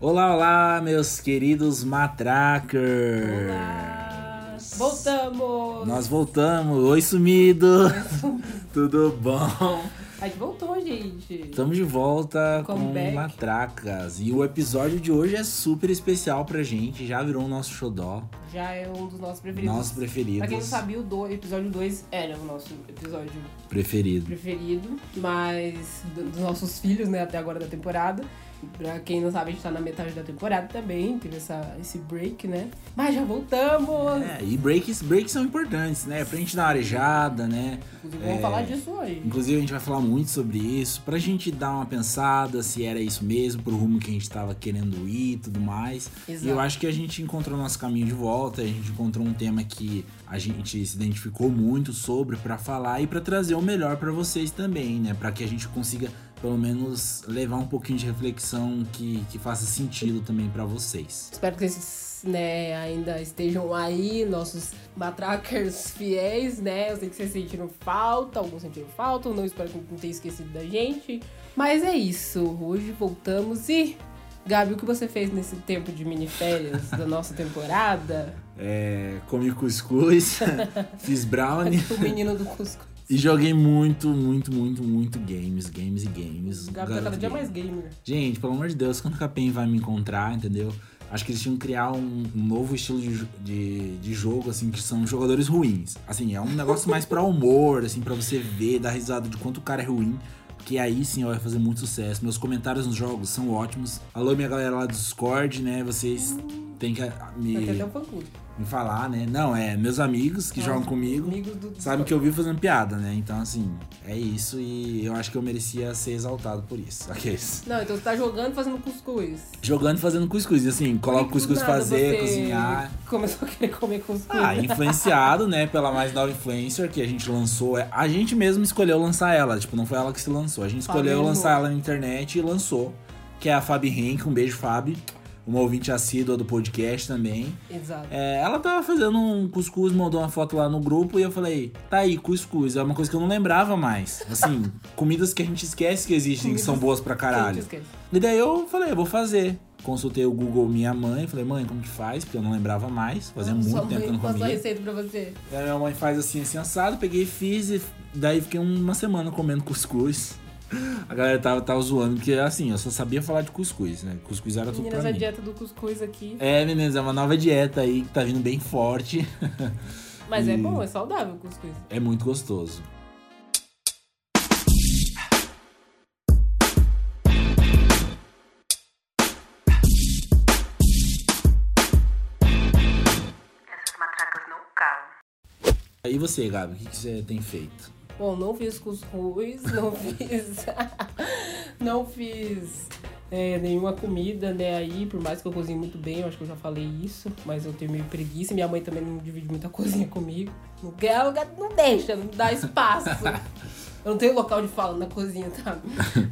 Olá, olá, meus queridos matrackers! Olá! Voltamos! Nós voltamos! Oi, sumido! Tudo bom? A gente voltou, gente! Estamos de volta Comeback. com Matracas. E o episódio de hoje é super especial pra gente, já virou o nosso xodó, Já é um dos nossos preferidos. nossos preferidos. Pra quem não sabia, o do, episódio 2 era o nosso episódio Preferido. preferido, mas do- dos nossos filhos, né, até agora da temporada. Pra quem não sabe, a gente tá na metade da temporada também, teve essa, esse break, né? Mas já voltamos! É, e breaks, breaks são importantes, né? Pra gente dar uma arejada, né? Inclusive, vamos É. falar disso hoje. Inclusive, a gente vai falar muito sobre isso, pra gente dar uma pensada se era isso mesmo, pro rumo que a gente tava querendo ir e tudo mais. Exato. E eu acho que a gente encontrou nosso caminho de volta, a gente encontrou um tema que a gente se identificou muito sobre pra falar e pra trazer o melhor pra vocês também, né? Pra que a gente consiga pelo menos levar um pouquinho de reflexão que, que faça sentido também pra vocês. Espero que vocês né, ainda estejam aí, nossos matrackers fiéis, né? Eu sei que vocês sentiram falta, alguns sentiram falta, não espero que não tenha esquecido da gente. Mas é isso, hoje voltamos e. Gabi, o que você fez nesse tempo de miniférias da nossa temporada? É, comi cuscuz, fiz brownie. O menino do Cusco. E joguei muito, muito, muito, muito games, games e games. O Gabi tá cada dia gamer. mais gamer. Gente, pelo amor de Deus, quando o Capem vai me encontrar, entendeu? Acho que eles tinham que criar um, um novo estilo de, de, de jogo, assim, que são jogadores ruins. Assim, é um negócio mais pra humor, assim, pra você ver, dar risada de quanto o cara é ruim. Porque aí sim vai fazer muito sucesso. Meus comentários nos jogos são ótimos. Alô, minha galera lá do Discord, né? Vocês têm que me, até um fã clube. Me falar, né? Não, é meus amigos que Ah, jogam comigo. Amigos do Sabem que eu vivo fazendo piada, né? Então, assim, é isso e eu acho que eu merecia ser exaltado por isso. Aqueles. Não, então você tá jogando e fazendo cuscuz. Jogando e fazendo cuscuz. E assim, que do cuscuz fazer, cozinhar. Começou a querer comer cuscuz. Ah, influenciado, né, pela mais nova influencer que a gente lançou. É, A gente mesmo escolheu lançar ela, tipo, não foi ela que se lançou. A gente escolheu Fabi lançar ela na internet e lançou. Que é a Fabi Henk, um beijo, Fabi. Uma ouvinte assídua do podcast também. Exato. É, ela tava fazendo um cuscuz, mandou uma foto lá no grupo e eu falei, tá aí, cuscuz. É uma coisa que eu não lembrava mais. Assim, comidas que a gente esquece que existem, que são boas pra caralho. E daí eu falei, vou fazer. Consultei o Google minha mãe, falei, mãe, como que faz? Porque eu não lembrava mais. Fazia muito Sua tempo que eu não passou a comia. receita pra você. E a minha mãe faz assim, assim, assado, peguei e fiz, e daí fiquei uma semana comendo cuscuz. A galera tava, tava zoando, porque assim, eu só sabia falar de cuscuz, né? Cuscuz era tudo Meninas, pra a mim. dieta do cuscuz aqui. É, meninas, é uma nova dieta aí que tá vindo bem forte. Mas é E- bom, é saudável o cuscuz. É muito gostoso. Essas matracas não calam. E você, Gabi, o que, que você tem feito? Bom, não fiz cuscuz, não fiz. não fiz é, nenhuma comida, né? Aí, por mais que eu cozinhe muito bem, eu acho que eu já falei isso, mas eu tenho meio preguiça. Minha mãe também não divide muita cozinha comigo. Não quer, não deixa, não dá espaço. Eu não tenho local de fala na cozinha, tá?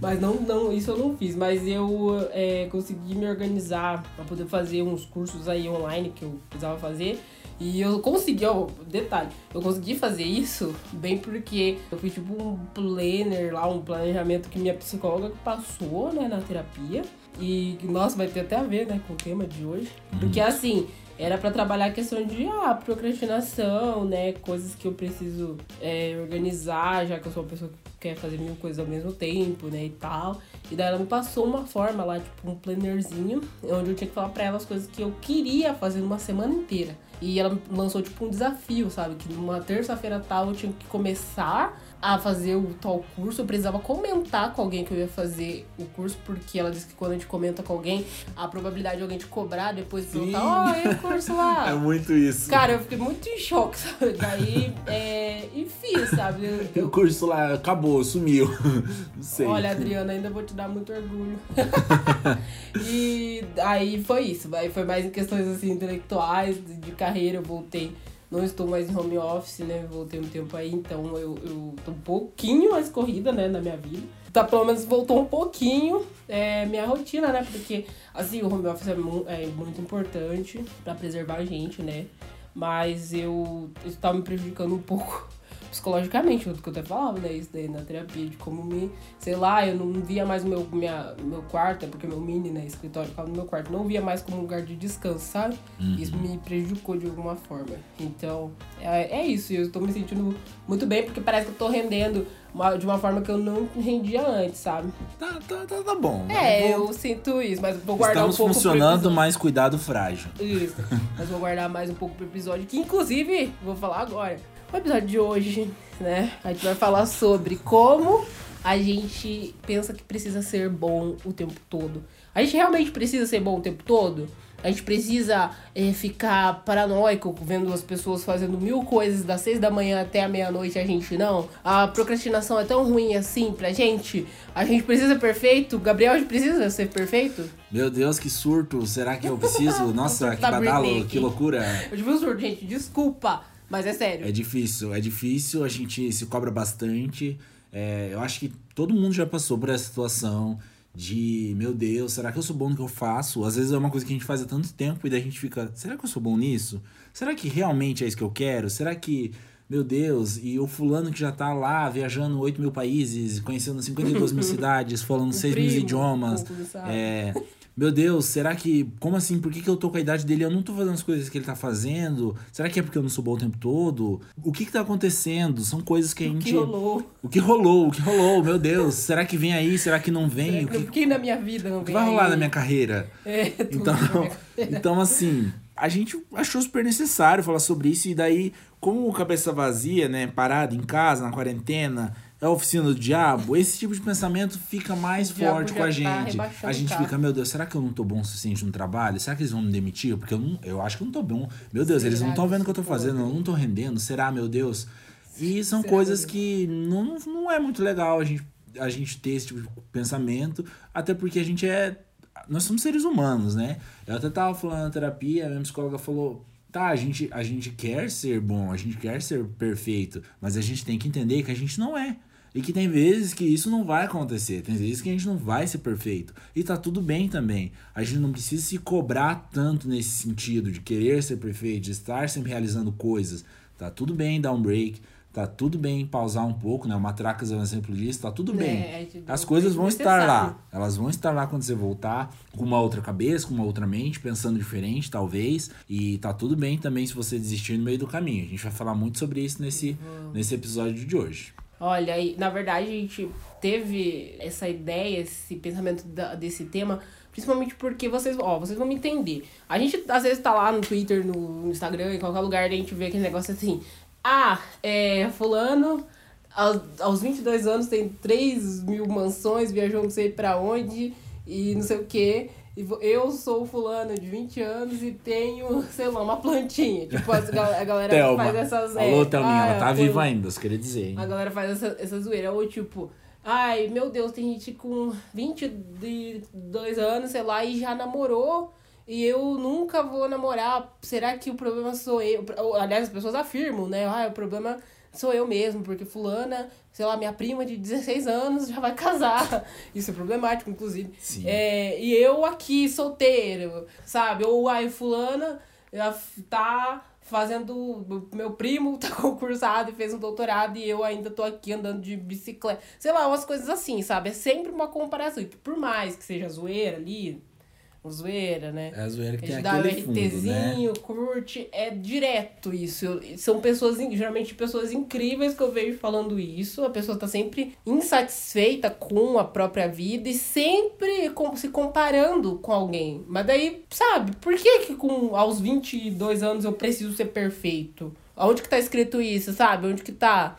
Mas não, não, isso eu não fiz. Mas eu é, consegui me organizar pra poder fazer uns cursos aí online que eu precisava fazer. E eu consegui, ó, detalhe, eu consegui fazer isso bem porque eu fiz tipo um planner lá, um planejamento que minha psicóloga passou, né, na terapia. E, nossa, vai ter até a ver, né, com o tema de hoje. Porque assim, era pra trabalhar a questão de ah, procrastinação, né? Coisas que eu preciso é, organizar, já que eu sou uma pessoa que quer fazer mil coisas ao mesmo tempo, né? E tal. E daí ela me passou uma forma lá, tipo, um plannerzinho, onde eu tinha que falar pra ela as coisas que eu queria fazer numa semana inteira. E ela lançou, tipo, um desafio, sabe? Que numa terça-feira tal eu tinha que começar a fazer o tal curso. Eu precisava comentar com alguém que eu ia fazer o curso, porque ela disse que quando a gente comenta com alguém, a probabilidade de alguém te cobrar depois de perguntar, ó, e o curso lá? É muito isso. Cara, eu fiquei muito em choque, sabe? Daí, é, e fiz, sabe? O curso lá acabou, sumiu. Não sei. Olha, Adriana, ainda vou te dar muito orgulho. e aí foi isso. Aí foi mais em questões assim, intelectuais, de, de carreira, eu voltei. Não estou mais em home office, né? Voltei um tempo aí, então eu, eu tô um pouquinho mais corrida, né, na minha vida. Tá, pelo menos voltou um pouquinho é, minha rotina, né? Porque, assim, o home office é, mu- é muito importante pra preservar a gente, né? Mas eu isso tá me prejudicando um pouco psicologicamente, tudo que eu até falava, né? Isso daí na terapia, de como me, sei lá, eu não via mais o meu, minha, meu quarto, é porque meu mini, né, escritório ficava no meu quarto, não via mais como um lugar de descanso, sabe? Isso me prejudicou de alguma forma. Então, é, é isso, eu tô me sentindo muito bem, porque parece que eu tô rendendo de uma forma que eu não rendia antes, sabe? Tá, tá, tá, tá bom. É, Vou- eu sinto isso, mas vou guardar Estamos um pouco pro funcionando, mas cuidado frágil. Isso. Mas vou guardar mais um pouco pro episódio, que inclusive, vou falar agora. O episódio de hoje, né? A gente vai falar sobre como a gente pensa que precisa ser bom o tempo todo. A gente realmente precisa ser bom o tempo todo? A gente precisa eh, ficar paranoico vendo as pessoas fazendo mil coisas das seis da manhã até a meia-noite a gente não? A procrastinação é tão ruim assim pra gente? A gente precisa ser perfeito? Gabriel, a gente precisa ser perfeito? Meu Deus, que surto. Será que eu preciso? Nossa, que Da badalo, que loucura. Eu tive um surto, gente, desculpa, mas é sério. É difícil, é difícil, a gente se cobra bastante. É, eu acho que todo mundo já passou por essa situação de, meu Deus, será que eu sou bom no que eu faço? Às vezes é uma coisa que a gente faz há tanto tempo e daí a gente fica, será que eu sou bom nisso? Será que realmente é isso que eu quero? Será que, meu Deus, e o fulano que já tá lá viajando 8 mil países, conhecendo 52 mil cidades, falando O 6 mil idiomas, é, meu Deus, será que. Como assim? Por que, que eu tô com a idade dele eu não tô fazendo as coisas que ele tá fazendo? Será que é porque eu não sou bom o tempo todo? O que que tá acontecendo? São coisas que a O gente. que rolou? O que rolou? O que rolou? Meu Deus, será que vem aí? Será que não vem? O que, O que na minha vida não o que vai rolar aí? na minha carreira? É, Então, minha- então, assim, a gente achou super necessário falar sobre isso. E daí, como cabeça vazia, né? Parado em casa, na quarentena, é a oficina do diabo, esse tipo de pensamento fica mais O forte com a tá gente. rebaixando a gente fica, meu Deus, será que eu não tô bom o suficiente no trabalho? Será que eles vão me demitir? Porque eu, não, eu acho que eu não tô bom. Meu Deus, eles não Será estão vendo o que eu tô fazendo, eu não tô rendendo. Será, meu Deus? E são Será coisas que não, não é muito legal a gente, a gente ter esse tipo de pensamento, até porque a gente é. Nós somos seres humanos, né? Eu até tava falando na terapia, a minha psicóloga falou. Tá, a gente, a gente quer ser bom, a gente quer ser perfeito, mas a gente tem que entender que a gente não é. E que tem vezes que isso não vai acontecer, tem vezes que a gente não vai ser perfeito. E tá tudo bem também. A gente não precisa se cobrar tanto nesse sentido de querer ser perfeito, de estar sempre realizando coisas. Tá tudo bem dar um break, tá tudo bem pausar um pouco, né? O Matracas é um exemplo disso, tá tudo bem. É, te dá As coisas break vão estar lá. Elas vão estar lá quando você voltar, com uma outra cabeça, com uma outra mente, pensando diferente, talvez. E tá tudo bem também se você desistir no meio do caminho. A gente vai falar muito sobre isso nesse, nesse episódio de hoje. Olha, na verdade a gente teve essa ideia, esse pensamento da- desse tema, principalmente porque vocês, ó, vocês vão me entender. A gente às vezes tá lá no Twitter, no, no Instagram, em qualquer lugar, a gente vê aquele negócio assim, ah, é, fulano aos, aos 22 anos tem 3 mil mansões, viajou não sei pra onde e não sei o que. Eu sou fulano de 20 anos e tenho, sei lá, uma plantinha. Tipo, a galera Thelma. faz essas... Alô, é, Thelminha, ah, ela tá viva ainda, você queria dizer, hein? a galera faz essa, essa zoeira. Ou tipo, ai, meu Deus, tem gente com 22 anos, sei lá, e já namorou. E eu nunca vou namorar. Será que o problema sou eu? Aliás, as pessoas afirmam, né? Ah, o problema sou eu mesmo, porque fulana, sei lá, minha prima de 16 anos já vai casar. Isso é problemático, inclusive. Sim. É, e eu aqui, solteiro, sabe? Ou, ai, fulana tá fazendo. Meu primo tá concursado e fez um doutorado e eu ainda tô aqui andando de bicicleta. Sei lá, umas coisas assim, sabe? É sempre uma comparação. E por mais que seja zoeira ali, zoeira, né? É a zoeira que A tem gente dá o aquele fundo, né? RTzinho, curte, é direto isso. Eu- São pessoas, geralmente pessoas incríveis que eu vejo falando isso. A pessoa tá sempre insatisfeita com a própria vida e sempre com- se comparando com alguém. Mas daí, sabe, por que que com, aos 22 anos eu preciso ser perfeito? Onde que tá escrito isso, sabe? Onde que tá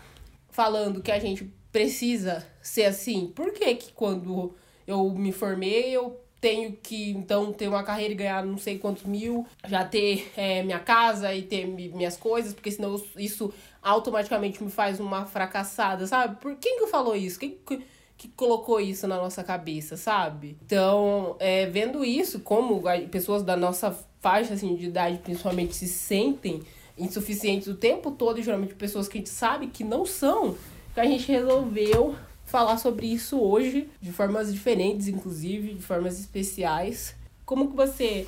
falando que a gente precisa ser assim? Por que que quando eu me formei eu tenho que então ter uma carreira e ganhar não sei quantos mil, já ter é, minha casa e ter mi- minhas coisas, porque senão isso automaticamente me faz uma fracassada, sabe? Por quem que falou isso? Quem que, que colocou isso na nossa cabeça, sabe? Então, é, vendo isso, como pessoas da nossa faixa assim, de idade principalmente se sentem insuficientes o tempo todo, e geralmente pessoas que a gente sabe que não são, que a gente resolveu falar sobre isso hoje, de formas diferentes, inclusive, de formas especiais. Como que você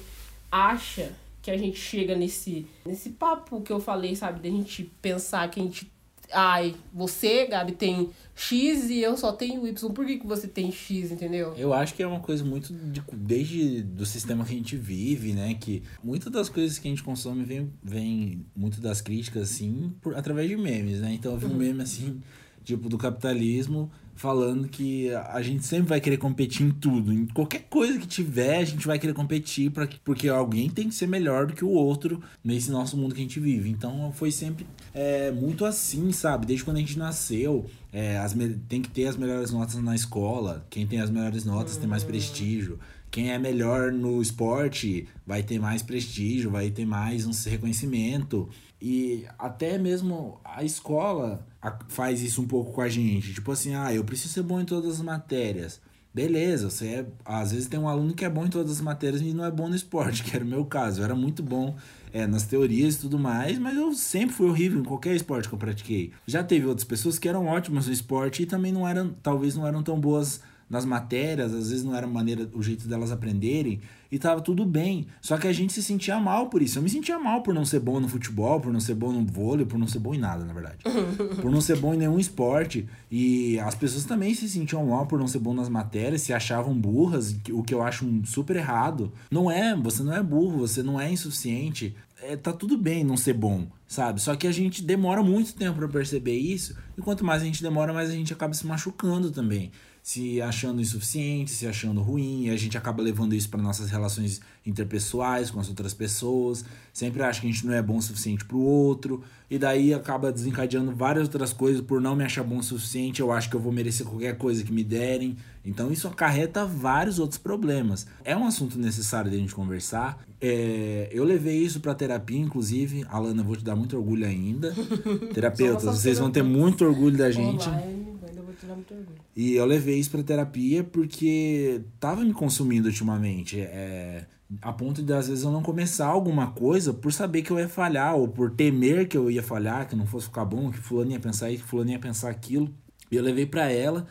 acha que a gente chega nesse, nesse papo que eu falei, sabe? Da gente pensar que a gente ai, você, Gabi, tem X e eu só tenho Y. Por que, que você tem X, entendeu? Eu acho que é uma coisa muito de, desde do sistema que a gente vive, né? Que muitas das coisas que a gente consome vem, vem muito das críticas, assim, por, através de memes, né? Então eu vi um meme assim, tipo, do capitalismo falando que a gente sempre vai querer competir em tudo. Em qualquer coisa que tiver, a gente vai querer competir pra, porque alguém tem que ser melhor do que o outro nesse nosso mundo que a gente vive. Então foi sempre é, muito assim, sabe? Desde quando a gente nasceu, é, as, tem que ter as melhores notas na escola. Quem tem as melhores notas tem mais prestígio. Quem é melhor no esporte vai ter mais prestígio, vai ter mais um reconhecimento. E até mesmo a escola faz isso um pouco com a gente. Tipo assim, ah, eu preciso ser bom em todas as matérias. Beleza, você é. Às vezes tem um aluno que é bom em todas as matérias e não é bom no esporte, que era o meu caso. Eu era muito bom é, nas teorias e tudo mais, mas eu sempre fui horrível em qualquer esporte que eu pratiquei. Já teve outras pessoas que eram ótimas no esporte e também não eram, talvez não eram tão boas nas matérias, às vezes não era maneira, o jeito delas aprenderem, e tava tudo bem. Só que a gente se sentia mal por isso. Eu me sentia mal por não ser bom no futebol, por não ser bom no vôlei, por não ser bom em nada, na verdade. por não ser bom em nenhum esporte. E as pessoas também se sentiam mal por não ser bom nas matérias, se achavam burras, o que eu acho super errado. Não é, você não é burro, você não é insuficiente. É, tá tudo bem não ser bom, sabe? Só que a gente demora muito tempo para perceber isso, e quanto mais a gente demora, mais a gente acaba se machucando também se achando insuficiente, se achando ruim, e a gente acaba levando isso para nossas relações interpessoais com as outras pessoas, sempre acha que a gente não é bom o suficiente para o outro, e daí acaba desencadeando várias outras coisas por não me achar bom o suficiente, eu acho que eu vou merecer qualquer coisa que me derem. Então isso acarreta vários outros problemas. É um assunto necessário de a gente conversar. É, eu levei isso para terapia, inclusive. Alana, eu vou te dar muito orgulho ainda. Terapeutas, vocês vão ter muito orgulho da gente. E eu levei isso pra terapia porque tava me consumindo ultimamente. É, a ponto de às vezes eu não começar alguma coisa por saber que eu ia falhar, ou por temer que eu ia falhar, que não fosse ficar bom, que fulano ia pensar isso, que fulano ia pensar aquilo. E eu levei para ela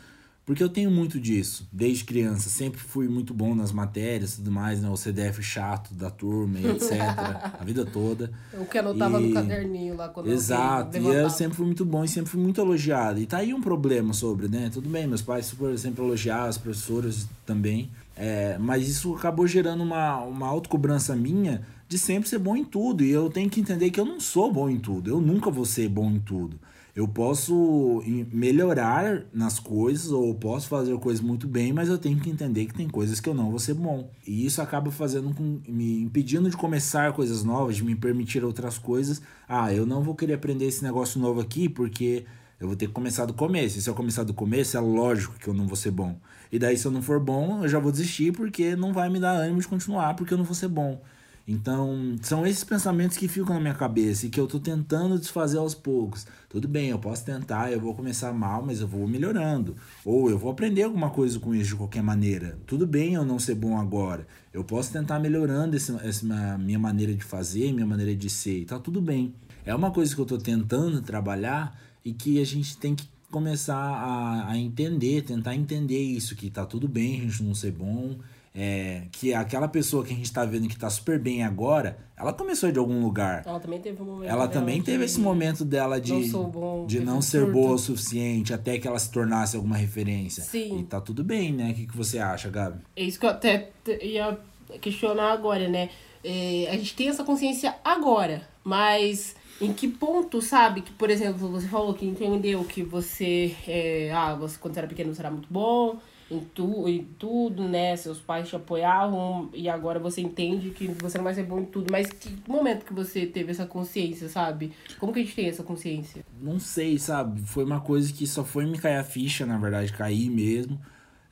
porque eu tenho muito disso, desde criança. Sempre fui muito bom nas matérias e tudo mais, né? O CDF chato da turma e etc. a vida toda. O que anotava e... no caderninho lá quando Exato. Eu e eu sempre fui muito bom e sempre fui muito elogiado. E tá aí um problema sobre, né? Tudo bem, meus pais super, sempre elogiaram, as professoras também. É, mas isso acabou gerando uma, uma autocobrança minha de sempre ser bom em tudo. E eu tenho que entender que eu não sou bom em tudo. Eu nunca vou ser bom em tudo. Eu posso melhorar nas coisas ou posso fazer coisas muito bem, mas eu tenho que entender que tem coisas que eu não vou ser bom. E isso acaba fazendo com me impedindo de começar coisas novas, de me permitir outras coisas. Ah, eu não vou querer aprender esse negócio novo aqui porque eu vou ter que começar do começo. E se eu começar do começo, é lógico que eu não vou ser bom. E daí, se eu não for bom, eu já vou desistir porque não vai me dar ânimo de continuar porque eu não vou ser bom. Então, são esses pensamentos que ficam na minha cabeça e que eu tô tentando desfazer aos poucos. Tudo bem, eu posso tentar, eu vou começar mal, mas eu vou melhorando. Ou eu vou aprender alguma coisa com isso de qualquer maneira. Tudo bem eu não ser bom agora. Eu posso tentar melhorando esse, essa minha maneira de fazer, minha maneira de ser. E tá tudo bem. É uma coisa que eu tô tentando trabalhar e que a gente tem que começar a, a entender, tentar entender isso, que tá tudo bem a gente não ser bom é, que aquela pessoa que a gente está vendo que está super bem agora, ela começou de algum lugar. Ela também teve um momento. Ela também teve esse momento dela de não, bom, de não ser surto. boa o suficiente até que ela se tornasse alguma referência. Sim. E tá tudo bem, né? O que, que você acha, Gabi? É isso que eu até ia questionar agora, né? É, a gente tem essa consciência agora, mas em que ponto, sabe? Que, por exemplo, você falou que entendeu que você, é, ah, você quando era pequeno será muito bom, em, tu, em tudo, né? Seus pais te apoiavam e agora você entende que você não vai ser bom em tudo. Mas que momento que você teve essa consciência, sabe? Como que a gente tem essa consciência? Não sei, sabe? Foi uma coisa que só foi me cair a ficha, na verdade, cair mesmo.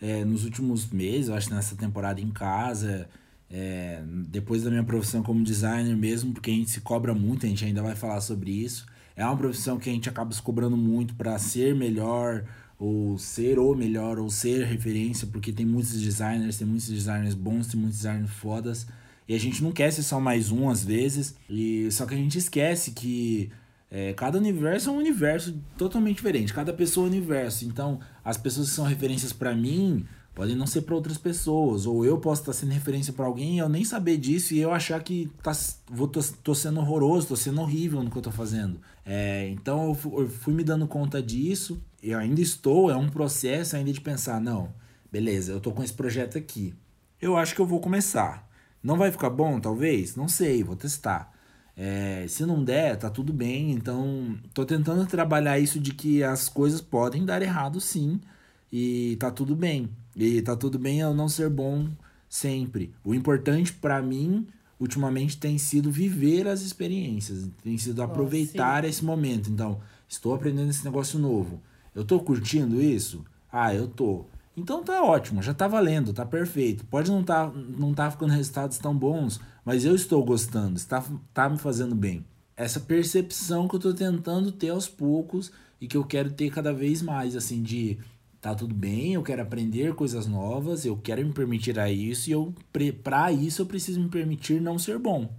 É, nos últimos meses, eu acho nessa temporada em casa, é, depois da minha profissão como designer mesmo, porque a gente se cobra muito, a gente ainda vai falar sobre isso. É uma profissão que a gente acaba se cobrando muito para ser melhor, ou ser o melhor, ou ser referência, porque tem muitos designers, tem muitos designers bons, tem muitos designers fodas, e a gente não quer ser só mais um às vezes, e só que a gente esquece que é, cada universo é um universo totalmente diferente, cada pessoa é um universo, então as pessoas que são referências para mim podem não ser para outras pessoas, ou eu posso estar sendo referência para alguém e eu nem saber disso e eu achar que tá, vou, tô, tô sendo horroroso, tô sendo horrível no que eu tô fazendo. É, então eu eu fui me dando conta disso, eu ainda estou, é um processo ainda de pensar, não, beleza, eu tô com esse projeto aqui. Eu acho que eu vou começar. Não vai ficar bom, talvez? Não sei, vou testar. É, se não der, tá tudo bem. Então, tô tentando trabalhar isso de que as coisas podem dar errado sim. E tá tudo bem. E tá tudo bem eu não ser bom sempre. O importante para mim, ultimamente, tem sido viver as experiências. Tem sido aproveitar esse momento. Então, estou aprendendo esse negócio novo. Eu tô curtindo isso? Ah, eu tô. Então tá ótimo, já tá valendo, tá perfeito. Pode não tá, não tá ficando resultados tão bons, mas eu estou gostando, está tá me fazendo bem. Essa percepção que eu tô tentando ter aos poucos e que eu quero ter cada vez mais, assim, de tá tudo bem, eu quero aprender coisas novas, eu quero me permitir a isso e eu para isso eu preciso me permitir não ser bom,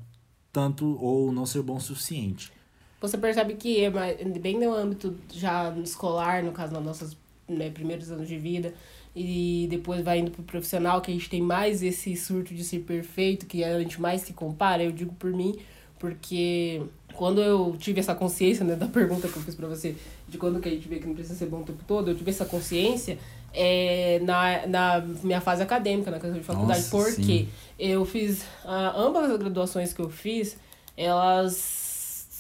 tanto ou não ser bom o suficiente. Você percebe que é bem no âmbito já escolar, no caso, nos nossos né, primeiros anos de vida, e depois vai indo pro profissional, que a gente tem mais esse surto de ser perfeito, que a gente mais se compara, eu digo por mim, porque quando eu tive essa consciência, né, da pergunta que eu fiz pra você, de quando que a gente vê que não precisa ser bom o tempo todo, eu tive essa consciência é, na, na minha fase acadêmica, na questão de faculdade, Nossa, porque sim. eu fiz, uh, ambas as graduações que eu fiz, elas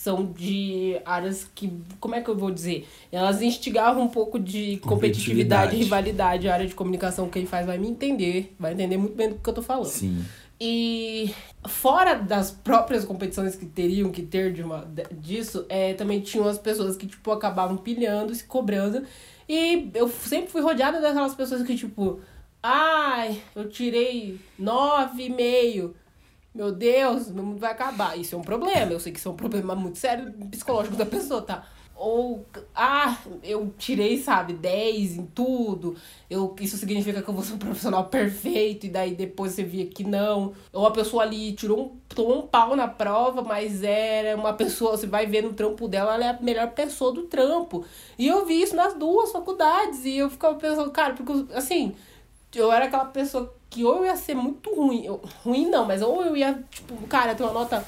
são de áreas que, como é que eu vou dizer? Elas instigavam um pouco de competitividade, rivalidade. A área de comunicação, quem faz vai me entender, vai entender muito bem do que eu tô falando. Sim. E fora das próprias competições que teriam que ter de uma, disso, é, também tinham as pessoas que, tipo, acabavam pilhando, se cobrando. E eu sempre fui rodeada daquelas pessoas que, tipo, ai, eu tirei nove e meio meu Deus, meu mundo vai acabar. Isso é um problema. Eu sei que isso é um problema muito sério psicológico da pessoa, tá? Ou, ah, eu tirei, sabe, 10 em tudo. Eu, isso significa que eu vou ser um profissional perfeito, e daí depois você via que não. Ou a pessoa ali tirou um, tomou um pau na prova, mas era uma pessoa, você vai ver no trampo dela, ela é a melhor pessoa do trampo. E eu vi isso nas duas faculdades, e eu ficava pensando, cara, porque assim, eu era aquela pessoa que ou eu ia ser muito ruim, eu, ruim não, mas ou eu ia, tipo, cara, ter uma nota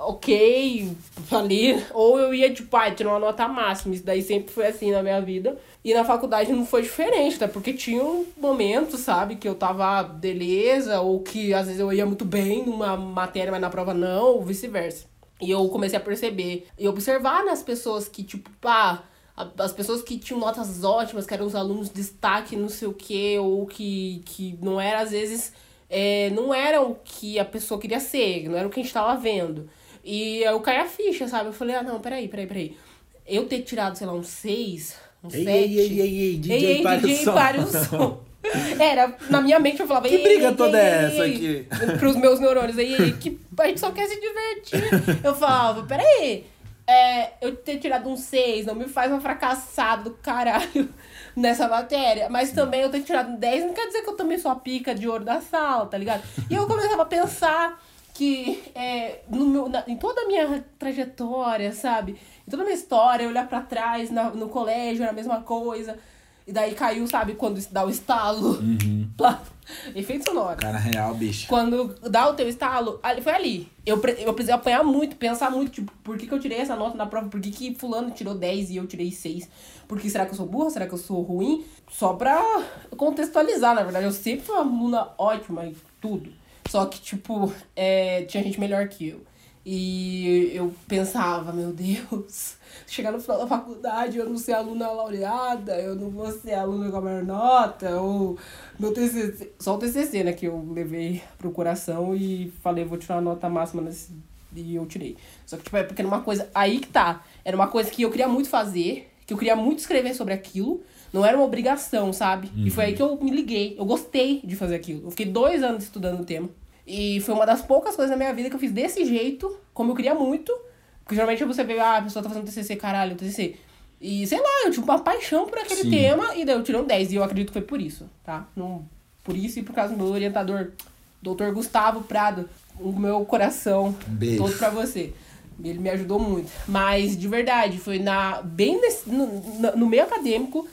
ok ali, ou eu ia, tipo, ah, ter uma nota máxima. Isso daí sempre foi assim na minha vida. E na faculdade não foi diferente, tá? Porque tinha um momento, sabe, que eu tava beleza, ou que às vezes eu ia muito bem numa matéria, mas na prova não, ou vice-versa. E eu comecei a perceber e observar nas pessoas que, tipo, pá. As pessoas que tinham notas ótimas, que eram os alunos de destaque, não sei o quê, ou que, que não era, às vezes, é, não eram o que a pessoa queria ser, não era o que a gente estava vendo. E eu caí a ficha, sabe? Eu falei, ah, não, peraí, peraí, peraí. Eu ter tirado, sei lá, um 6, um 7... Ei, ei, ei, ei, DJ, ei, para DJ, o. Para o som. Era, na minha mente eu falava... Que briga toda é essa aqui? Pros meus neurônios aí, que a gente só quer se divertir. Eu falava, peraí é, eu ter tirado um 6 não me faz um fracassado do caralho nessa matéria. Mas também eu ter tirado um 10 não quer dizer que eu também sou a pica de ouro da sala, tá ligado? E eu começava a pensar que é, no meu, na, em toda a minha trajetória, sabe? Em toda a minha história, olhar para trás na, no colégio era a mesma coisa. E daí caiu, sabe, quando dá o estalo. Uhum. Efeito sonoro. Cara real, bicho. Quando dá o teu estalo, ali, foi ali. Eu, eu precisei apanhar muito, pensar muito, tipo, por que, que eu tirei essa nota na prova? Por que, que fulano tirou 10 e eu tirei 6? Porque será que eu sou burra? Será que eu sou ruim? Só pra contextualizar, na verdade. Eu sempre fui uma aluna ótima e tudo. Só que, tipo, é, tinha gente melhor que eu. E eu pensava, meu Deus, chegar no final da faculdade, eu não ser aluna laureada, eu não vou ser aluna com a maior nota, ou meu TCC, só o TCC, né, que eu levei pro coração e falei, vou tirar a nota máxima nesse, e eu tirei. Só que, tipo, é porque era uma coisa, aí que tá, era uma coisa que eu queria muito fazer, que eu queria muito escrever sobre aquilo, não era uma obrigação, sabe? Uhum. E foi aí que eu me liguei, eu gostei de fazer aquilo. Eu fiquei dois anos estudando o tema. E foi uma das poucas coisas na minha vida que eu fiz desse jeito, como eu queria muito. Porque geralmente você vê, ah, a pessoa tá fazendo TCC, caralho, TCC. E sei lá, eu tinha uma paixão por aquele Sim. tema e daí eu tirei um 10. E eu acredito que foi por isso, tá? Não, por isso e por causa do meu orientador, doutor Gustavo Prado. O meu coração Beijo. todo pra você. Ele me ajudou muito. Mas, de verdade, foi na bem nesse, no, no meio acadêmico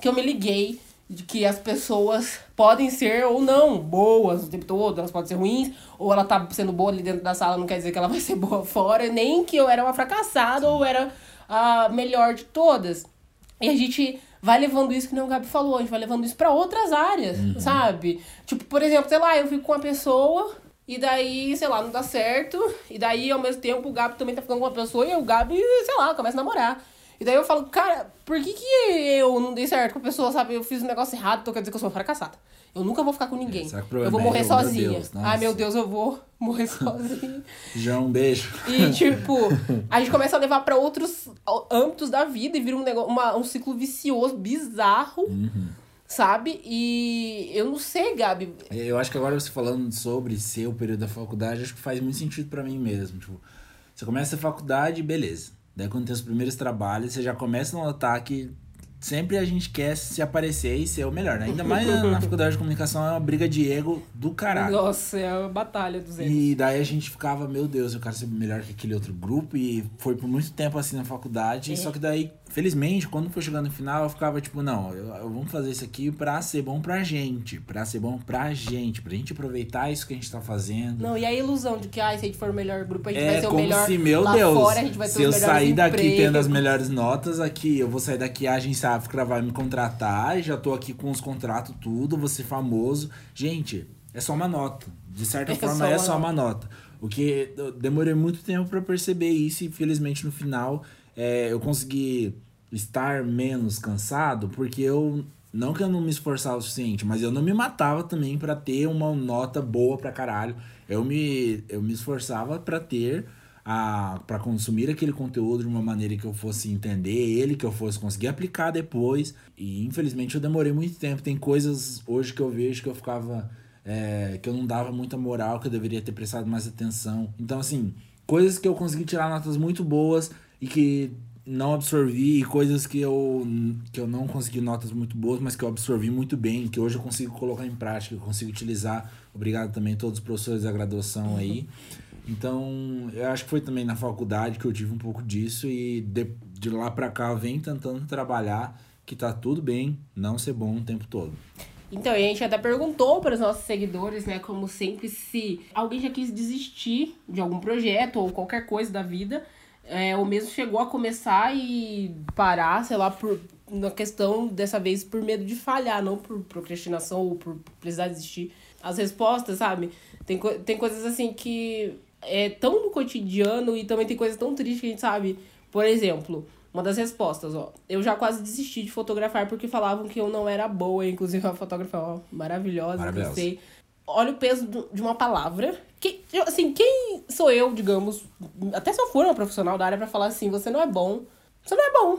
que eu me liguei de que as pessoas podem ser ou não boas o tempo todo, elas podem ser ruins, ou ela tá sendo boa ali dentro da sala, não quer dizer que ela vai ser boa fora, nem que eu era uma fracassada ou era a melhor de todas. E a gente vai levando isso, que nem o Gabi falou, a gente vai levando isso pra outras áreas, sabe? Tipo, por exemplo, sei lá, eu fico com uma pessoa e daí, sei lá, não dá certo. E daí, ao mesmo tempo, o Gabi também tá ficando com uma pessoa e o Gabi, sei lá, começa a namorar. E daí eu falo, cara, por que, que eu não dei certo com a pessoa, sabe? Eu fiz um negócio errado, então quer dizer que eu sou uma fracassada. Eu nunca vou ficar com ninguém. eu vou é morrer? Meu sozinha. Deus, nossa. Ai, meu Deus, eu vou morrer sozinha. João, um beijo. E, tipo, a gente começa a levar pra outros âmbitos da vida e vira um, negócio, uma, um ciclo vicioso, bizarro, sabe? E eu não sei, Gabi. Eu acho que agora você falando sobre ser o período da faculdade, acho que faz muito sentido pra mim mesmo. Tipo, você começa a faculdade, beleza. Daí quando tem os primeiros trabalhos, você já começa a notar que sempre a gente quer se aparecer e ser o melhor, né? Ainda mais na faculdade de comunicação é uma briga de ego do caralho. Nossa, é a batalha dos egos. E daí a gente ficava, meu Deus, eu quero ser melhor que aquele outro grupo. E foi por muito tempo assim na faculdade. É. Só que daí, felizmente, quando foi chegando no final, eu ficava tipo, não, eu, eu vamos fazer isso aqui pra ser bom pra gente. Pra ser bom pra gente. Pra gente aproveitar isso que a gente tá fazendo. Não, e a ilusão de que, ai, se a gente for o melhor grupo, a gente É vai ser o como melhor se, meu lá Deus, fora, a gente vai ter se eu sair daqui empregos. tendo as melhores notas, aqui eu vou sair daqui, a agência África vai me contratar, já tô aqui com os contratos tudo, vou ser famoso. Gente, é só uma nota. De certa É forma, é só uma nota. O que eu demorei muito tempo pra perceber isso, e felizmente no final é, eu consegui estar menos cansado, porque eu. Não que eu não me esforçava o suficiente, mas eu não me matava também pra ter uma nota boa pra caralho. Eu me, eu me esforçava pra ter a para consumir aquele conteúdo de uma maneira que eu fosse entender ele, que eu fosse conseguir aplicar depois. E infelizmente eu demorei muito tempo. Tem coisas hoje que eu vejo que eu ficava é, que eu não dava muita moral, que eu deveria ter prestado mais atenção. Então assim, coisas que eu consegui tirar notas muito boas e que não absorvi e coisas que eu, que eu não consegui notas muito boas, mas que eu absorvi muito bem, que hoje eu consigo colocar em prática, eu consigo utilizar. Obrigado também a todos os professores da graduação aí. Então, eu acho que foi também na faculdade que eu tive um pouco disso e de, de lá pra cá venho tentando trabalhar que tá tudo bem não ser bom o tempo todo. Então, a gente até perguntou para os nossos seguidores, né, como sempre, se alguém já quis desistir de algum projeto ou qualquer coisa da vida, é, ou mesmo chegou a começar e parar, sei lá, por na questão dessa vez por medo de falhar, não por procrastinação ou por precisar desistir. As respostas, sabe? Tem, tem coisas assim que é tão no cotidiano e também tem coisas tão tristes que a gente sabe. Por exemplo, uma das respostas, ó. Eu já quase desisti de fotografar porque falavam que eu não era boa, inclusive a fotógrafa, ó, maravilhosa, Maravilhosa. Olha o peso de uma palavra. Que, eu, assim, quem sou eu, digamos, até se eu for uma profissional da área pra falar assim, você não é bom. Você não é bom.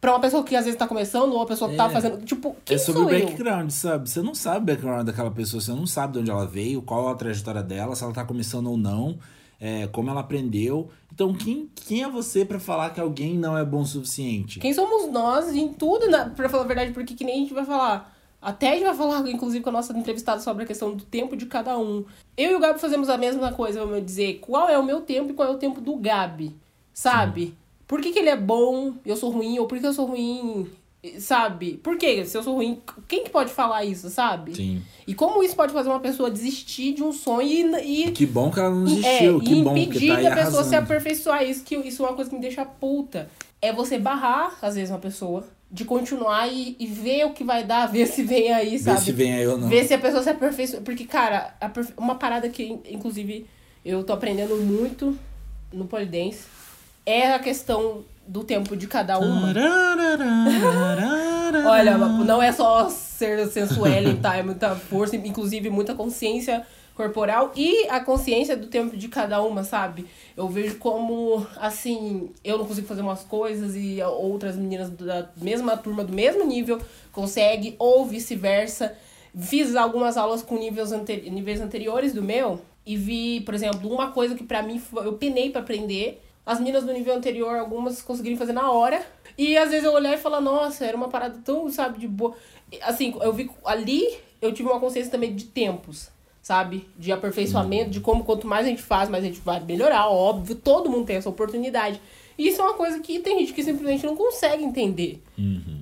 Pra uma pessoa que às vezes tá começando, ou uma pessoa que tá É. fazendo. Tipo, quem é sobre o eu? background, sabe? Você não sabe o background daquela pessoa, você não sabe de onde ela veio, qual a trajetória dela, se ela tá começando ou não, é, como ela aprendeu. Então, quem, quem é você pra falar que alguém não é bom o suficiente? Quem somos nós em tudo, na, pra falar a verdade, porque que nem a gente vai falar. Até a gente vai falar, inclusive, com a nossa entrevistada sobre a questão do tempo de cada um. Eu e o Gabi fazemos a mesma coisa, vamos dizer, qual é o meu tempo e qual é o tempo do Gabi, sabe? Por que, que ele é bom, eu sou ruim, ou por que eu sou ruim, sabe? Por que se eu sou ruim, quem que pode falar isso, sabe? Sim. E como isso pode fazer uma pessoa desistir de um sonho e, e Que bom que ela não é, desistiu, que e bom que impedir tá que a pessoa se arrasando. aperfeiçoar. Isso, que, isso é uma coisa que me deixa puta. É você barrar, às vezes, uma pessoa de continuar e, e ver o que vai dar, ver se vem aí, sabe? se vem aí ou não. Ver se a pessoa se aperfeiçoa. Porque, cara, a perfe- uma parada que, inclusive, eu tô aprendendo muito no polidense é a questão do tempo de cada uma. Olha, não é só ser sensual, tá? É muita força, inclusive muita consciência corporal e a consciência do tempo de cada uma, sabe? Eu vejo como, assim, eu não consigo fazer umas coisas e outras meninas da mesma turma, do mesmo nível, consegue, ou vice-versa. Fiz algumas aulas com níveis, ante- níveis anteriores do meu e vi, por exemplo, uma coisa que pra mim foi- eu penei pra aprender. As meninas do nível anterior, algumas conseguiram fazer na hora. E às vezes eu olhar e falar, nossa, era uma parada tão, sabe, de boa. Assim, eu vi ali, eu tive uma consciência também de tempos, sabe? De aperfeiçoamento, de como quanto mais a gente faz, mais a gente vai melhorar, óbvio. Todo mundo tem essa oportunidade. E isso é uma coisa que tem gente que simplesmente não consegue entender.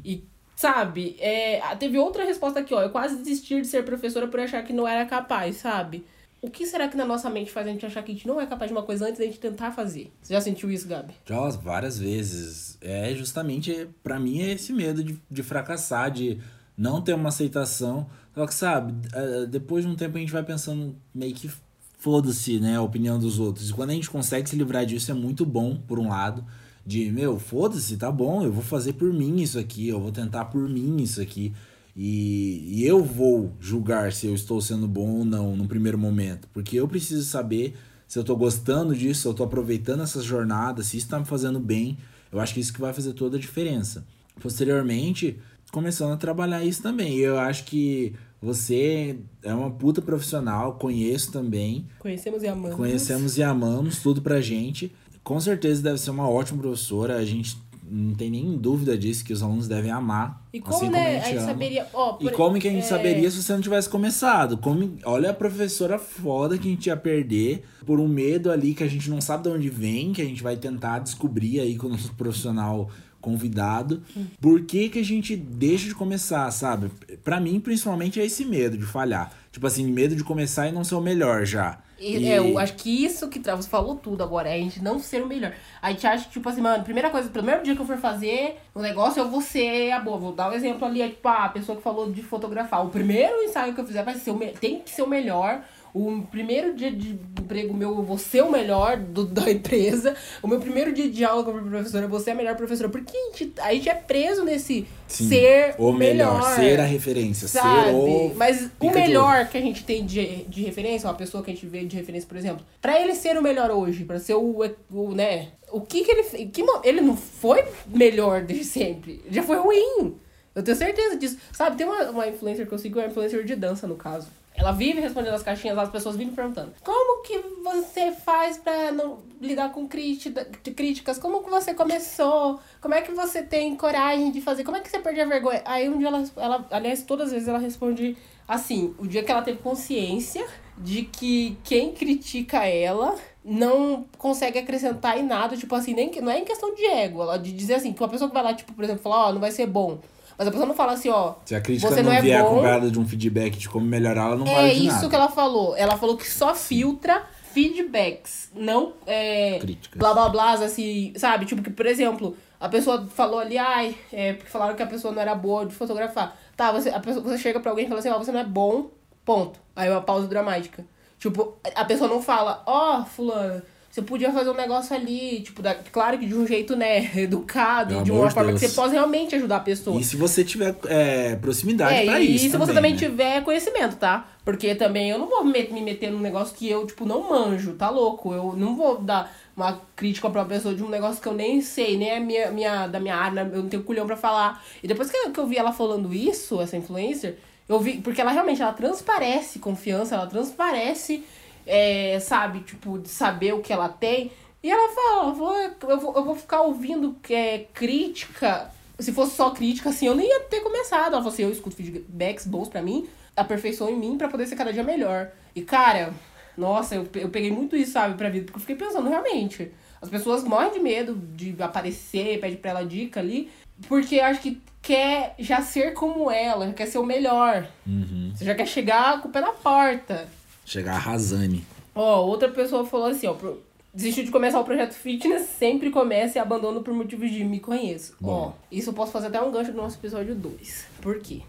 E Sabe? É, teve outra resposta aqui, ó. Eu quase desisti de ser professora por achar que não era capaz, sabe? O que será que na nossa mente faz a gente achar que a gente não é capaz de uma coisa antes da gente tentar fazer? Você já sentiu isso, Gabi? Já várias vezes. É justamente, pra mim, é esse medo de, de fracassar, de não ter uma aceitação. Só que, sabe, é, depois de um tempo a gente vai pensando meio que foda-se, né, a opinião dos outros. E quando a gente consegue se livrar disso é muito bom, por um lado. De, meu, foda-se, tá bom, eu vou fazer por mim isso aqui, eu vou tentar por mim isso aqui. E, e eu vou julgar se eu estou sendo bom ou não no primeiro momento. Porque eu preciso saber se eu estou gostando disso, se eu estou aproveitando essas jornadas, se isso está me fazendo bem. Eu acho que isso que vai fazer toda a diferença. Posteriormente, começando a trabalhar isso também. Eu acho que você é uma puta profissional, conheço também. Conhecemos e amamos. Conhecemos e amamos, tudo pra gente. Com certeza deve ser uma ótima professora. A gente não tem nem dúvida disso, que os alunos devem amar. E como, assim né? como a a gente, gente ama. saberia. E por- como que a gente é, saberia se você não tivesse começado? Como, olha a professora foda que a gente ia perder por um medo ali que a gente não sabe de onde vem, que a gente vai tentar descobrir aí com o nosso profissional convidado. Por que que a gente deixa de começar, sabe? Pra mim, principalmente, é esse medo de falhar. Tipo assim, medo de começar e não ser o melhor já. E, E- É, eu acho que isso que você falou tudo agora, é a gente não ser o melhor. A gente acha que, tipo assim, mano, primeira coisa, primeiro dia que eu for fazer o negócio, eu vou ser a boa. Vou dar um exemplo ali, é tipo, a pessoa que falou de fotografar. O primeiro ensaio que eu fizer vai ser o me- tem que ser o melhor. O primeiro dia de emprego meu, eu vou ser o melhor do, da empresa. O meu primeiro dia de aula como professora, eu vou ser a melhor professora. Porque a gente, a gente é preso nesse Sim, ser o melhor, melhor. ser a referência, Sabe? ser o Mas o melhor que a gente tem de, de referência, uma pessoa que a gente vê de referência, por exemplo, pra ele ser o melhor hoje, pra ser o, o né? O que que ele? Que, ele não foi melhor desde sempre. Já foi ruim. Eu tenho certeza disso. Sabe, tem uma, uma influencer que eu sigo, uma influencer de dança, no caso. Ela vive respondendo as caixinhas as pessoas vivem perguntando. Como que você faz pra não lidar com críticas? Como que você começou? Como é que você tem coragem de fazer? Como é que você perde a vergonha? Aí um dia ela, ela aliás, todas as vezes ela responde assim, o dia que ela teve consciência de que quem critica ela não consegue acrescentar em nada, tipo assim, nem não é em questão de ego, ela de dizer assim, que uma pessoa que vai lá, tipo, por exemplo, falar, ó, não vai ser bom. Mas a pessoa não fala assim, ó, Se a crítica Você não, não é vier bom. acompanhada de um feedback de como melhorar, ela não é vale de isso nada. que ela falou. Ela falou que só filtra feedbacks, não é, Críticas. blá blá blá, assim, sabe? Tipo que, por exemplo, a pessoa falou ali, ai, é, porque falaram que a pessoa não era boa de fotografar. Tá, você, a pessoa, você chega pra alguém e fala assim, ó, você não é bom, ponto. Aí uma pausa dramática. Tipo, a pessoa não fala, ó, fulano, você podia fazer um negócio ali, tipo, da, claro que de um jeito, né, educado, Pelo de uma forma que Deus. você possa realmente ajudar a pessoa. E se você tiver é, proximidade É, pra e, isso se você também né? tiver conhecimento, tá? Porque também eu não vou me, me meter num negócio que eu, tipo, não manjo, tá louco? Eu não vou dar uma crítica pra uma pessoa de um negócio que eu nem sei, nem é minha, minha, da minha área, eu não tenho culhão pra falar. E depois que eu, que eu vi ela falando isso, essa influencer, eu vi, porque ela realmente, ela transparece confiança, ela transparece, é, sabe, tipo, de saber o que ela tem. E ela fala, eu vou, eu vou, eu vou ficar ouvindo é, crítica se fosse só crítica, assim, eu nem ia ter começado. Ela falou assim, eu escuto feedbacks bons pra mim, aperfeiçoam em mim pra poder ser cada dia melhor. E, cara, nossa, eu, eu peguei muito isso, sabe, pra vida, porque eu fiquei pensando, realmente, as pessoas morrem de medo de aparecer, pede pra ela dica ali, porque acho que quer já ser como ela, quer ser o melhor. Uhum. Você já quer chegar com o pé na porta. Chegar arrasane. Ó, outra pessoa falou assim, ó, pro- desistiu de começar o projeto fitness, sempre começa e abandona por motivos de me conheço. Ó, Bom. isso eu posso fazer até um gancho no nosso episódio 2. Por quê?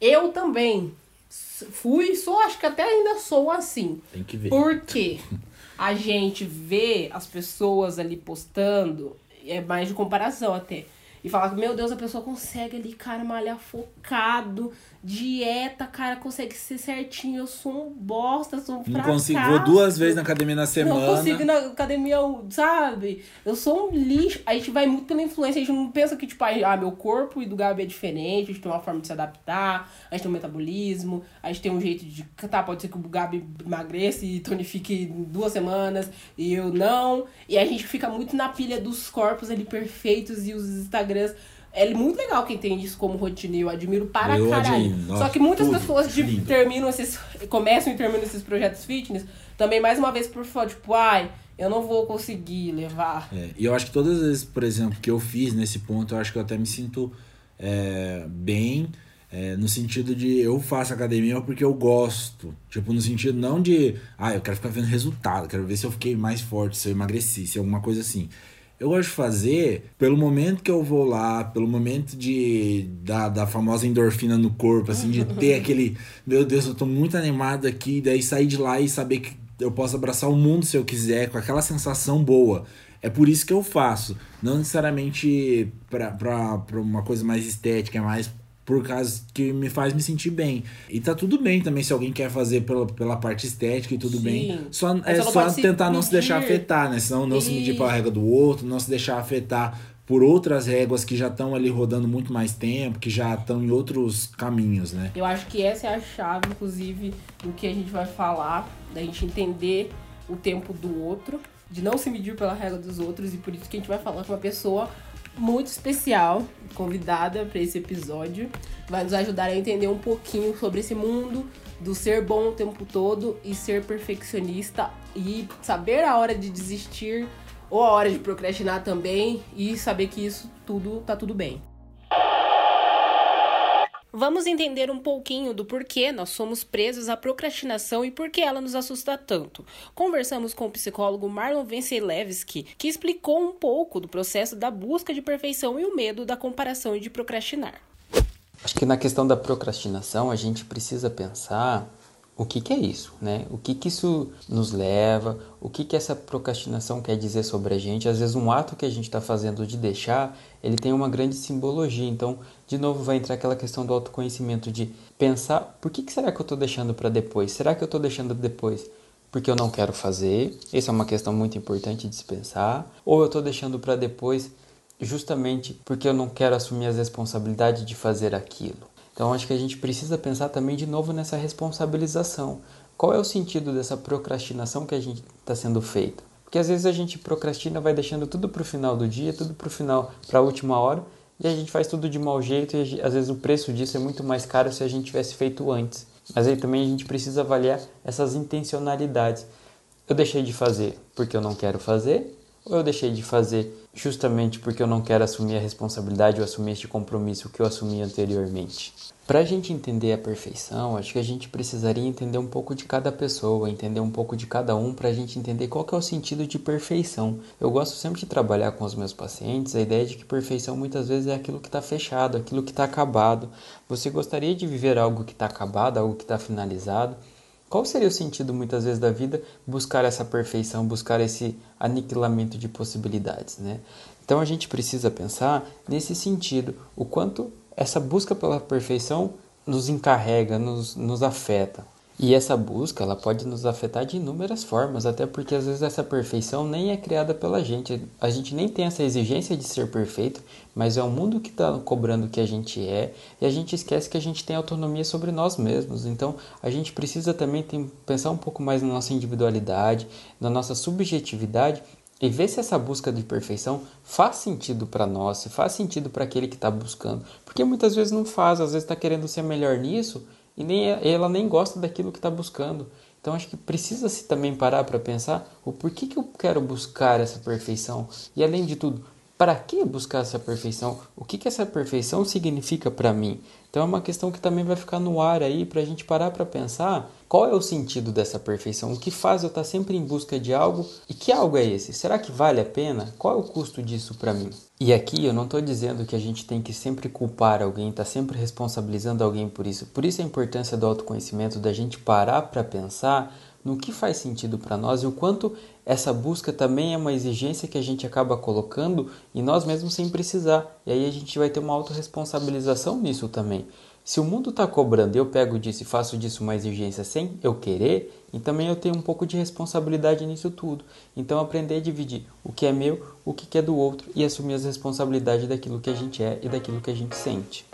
Eu também fui, sou, acho que até ainda sou assim. Tem que ver. Porque a gente vê as pessoas ali postando, é mais de comparação até. E fala, meu Deus, a pessoa consegue ali, cara, malhar focado, dieta, cara, consegue ser certinho. Eu sou um bosta, sou um Não fracasso. consigo. Vou duas vezes na academia na semana. Não consigo ir na academia, sabe? Eu sou um lixo. A gente vai muito pela influência. A gente não pensa que, tipo, ah, meu corpo e do Gabi é diferente. A gente tem uma forma de se adaptar. A gente tem um metabolismo. A gente tem um jeito de. Tá, pode ser que o Gabi emagreça e tonifique em duas semanas. E eu não. E a gente fica muito na pilha dos corpos ali perfeitos e os Instagrams. É muito legal quem tem isso como rotina. Eu admiro para Eu caralho. admiro. Nossa, Só que muitas tudo. pessoas de, terminam esses. começam e terminam esses projetos fitness também mais uma vez por falar, tipo, ai, eu não vou conseguir levar. É, e eu acho que todas as vezes, por exemplo, que eu fiz nesse ponto, eu acho que eu até me sinto é, bem. É, no sentido de eu faço academia porque eu gosto. Tipo, no sentido não de, ah, eu quero ficar vendo resultado, quero ver se eu fiquei mais forte, se eu emagreci, se alguma coisa assim. Eu gosto de fazer pelo momento que eu vou lá, pelo momento de da, da famosa endorfina no corpo, assim, de ter aquele, meu Deus, eu tô muito animado aqui, daí sair de lá e saber que eu posso abraçar o mundo se eu quiser, com aquela sensação boa. É por isso que eu faço. Não necessariamente para uma coisa mais estética, é mais por causa que me faz me sentir bem. E tá tudo bem também se alguém quer fazer pela, pela parte estética e tudo Sim. bem. Só, é só tentar não se deixar afetar, né? Senão não e... se medir pela regra do outro, não se deixar afetar por outras réguas que já estão ali rodando muito mais tempo, que já estão em outros caminhos, né? Eu acho que essa é a chave, inclusive, do que a gente vai falar, da gente entender o tempo do outro, de não se medir pela regra dos outros, e por isso que a gente vai falar com uma pessoa muito especial, convidada para esse episódio. Vai nos ajudar a entender um pouquinho sobre esse mundo do ser bom o tempo todo e ser perfeccionista e saber a hora de desistir ou a hora de procrastinar também e saber que isso tudo tá tudo bem. Vamos entender um pouquinho do porquê nós somos presos à procrastinação e por que ela nos assusta tanto. Conversamos com o psicólogo Marlon Vencelevski, que explicou um pouco do processo da busca de perfeição e o medo da comparação e de procrastinar. Acho que na questão da procrastinação a gente precisa pensar o que, que é isso, né? O que, que isso nos leva, o que, que essa procrastinação quer dizer sobre a gente. Às vezes um ato que a gente está fazendo de deixar, ele tem uma grande simbologia. Então, de novo, vai entrar aquela questão do autoconhecimento, de pensar, por que, que será que eu estou deixando para depois? Será que eu estou deixando depois porque eu não quero fazer? Essa é uma questão muito importante de se pensar. Ou eu estou deixando para depois justamente porque eu não quero assumir as responsabilidades de fazer aquilo. Então acho que a gente precisa pensar também de novo nessa responsabilização. Qual é o sentido dessa procrastinação que a gente está sendo feita? Porque às vezes a gente procrastina, vai deixando tudo para o final do dia, tudo para o final, para a última hora, e a gente faz tudo de mau jeito e às vezes o preço disso é muito mais caro se a gente tivesse feito antes. Mas aí também a gente precisa avaliar essas intencionalidades. Eu deixei de fazer porque eu não quero fazer, ou eu deixei de fazer justamente porque eu não quero assumir a responsabilidade ou assumir este compromisso que eu assumi anteriormente? Para a gente entender a perfeição, acho que a gente precisaria entender um pouco de cada pessoa, entender um pouco de cada um para a gente entender qual que é o sentido de perfeição. Eu gosto sempre de trabalhar com os meus pacientes a ideia de que perfeição muitas vezes é aquilo que está fechado, aquilo que está acabado. Você gostaria de viver algo que está acabado, algo que está finalizado? Qual seria o sentido muitas vezes da vida buscar essa perfeição, buscar esse aniquilamento de possibilidades, né? Então a gente precisa pensar nesse sentido, o quanto essa busca pela perfeição nos encarrega, nos, nos afeta. E essa busca ela pode nos afetar de inúmeras formas, até porque às vezes essa perfeição nem é criada pela gente. A gente nem tem essa exigência de ser perfeito, mas é o mundo que está cobrando que a gente é, e a gente esquece que a gente tem autonomia sobre nós mesmos. Então a gente precisa também tem, pensar um pouco mais na nossa individualidade, na nossa subjetividade e ver se essa busca de perfeição faz sentido para nós, se faz sentido para aquele que está buscando. Porque muitas vezes não faz, às vezes está querendo ser melhor nisso e nem, é, ela nem gosta daquilo que está buscando. Então acho que precisa se também parar para pensar o porquê que eu quero buscar essa perfeição e além de tudo, para que buscar essa perfeição? O que, que essa perfeição significa para mim? Então é uma questão que também vai ficar no ar aí para a gente parar para pensar qual é o sentido dessa perfeição, o que faz eu estar tá sempre em busca de algo e que algo é esse? Será que vale a pena? Qual é o custo disso para mim? E aqui eu não estou dizendo que a gente tem que sempre culpar alguém, tá sempre responsabilizando alguém por isso. Por isso a importância do autoconhecimento, da gente parar para pensar no que faz sentido para nós e o quanto essa busca também é uma exigência que a gente acaba colocando e nós mesmos sem precisar. E aí a gente vai ter uma autorresponsabilização nisso também. Se o mundo está cobrando e eu pego disso e faço disso uma exigência sem eu querer, e também eu tenho um pouco de responsabilidade nisso tudo. Então aprender a dividir o que é meu, o que é do outro e assumir as responsabilidades daquilo que a gente é e daquilo que a gente sente.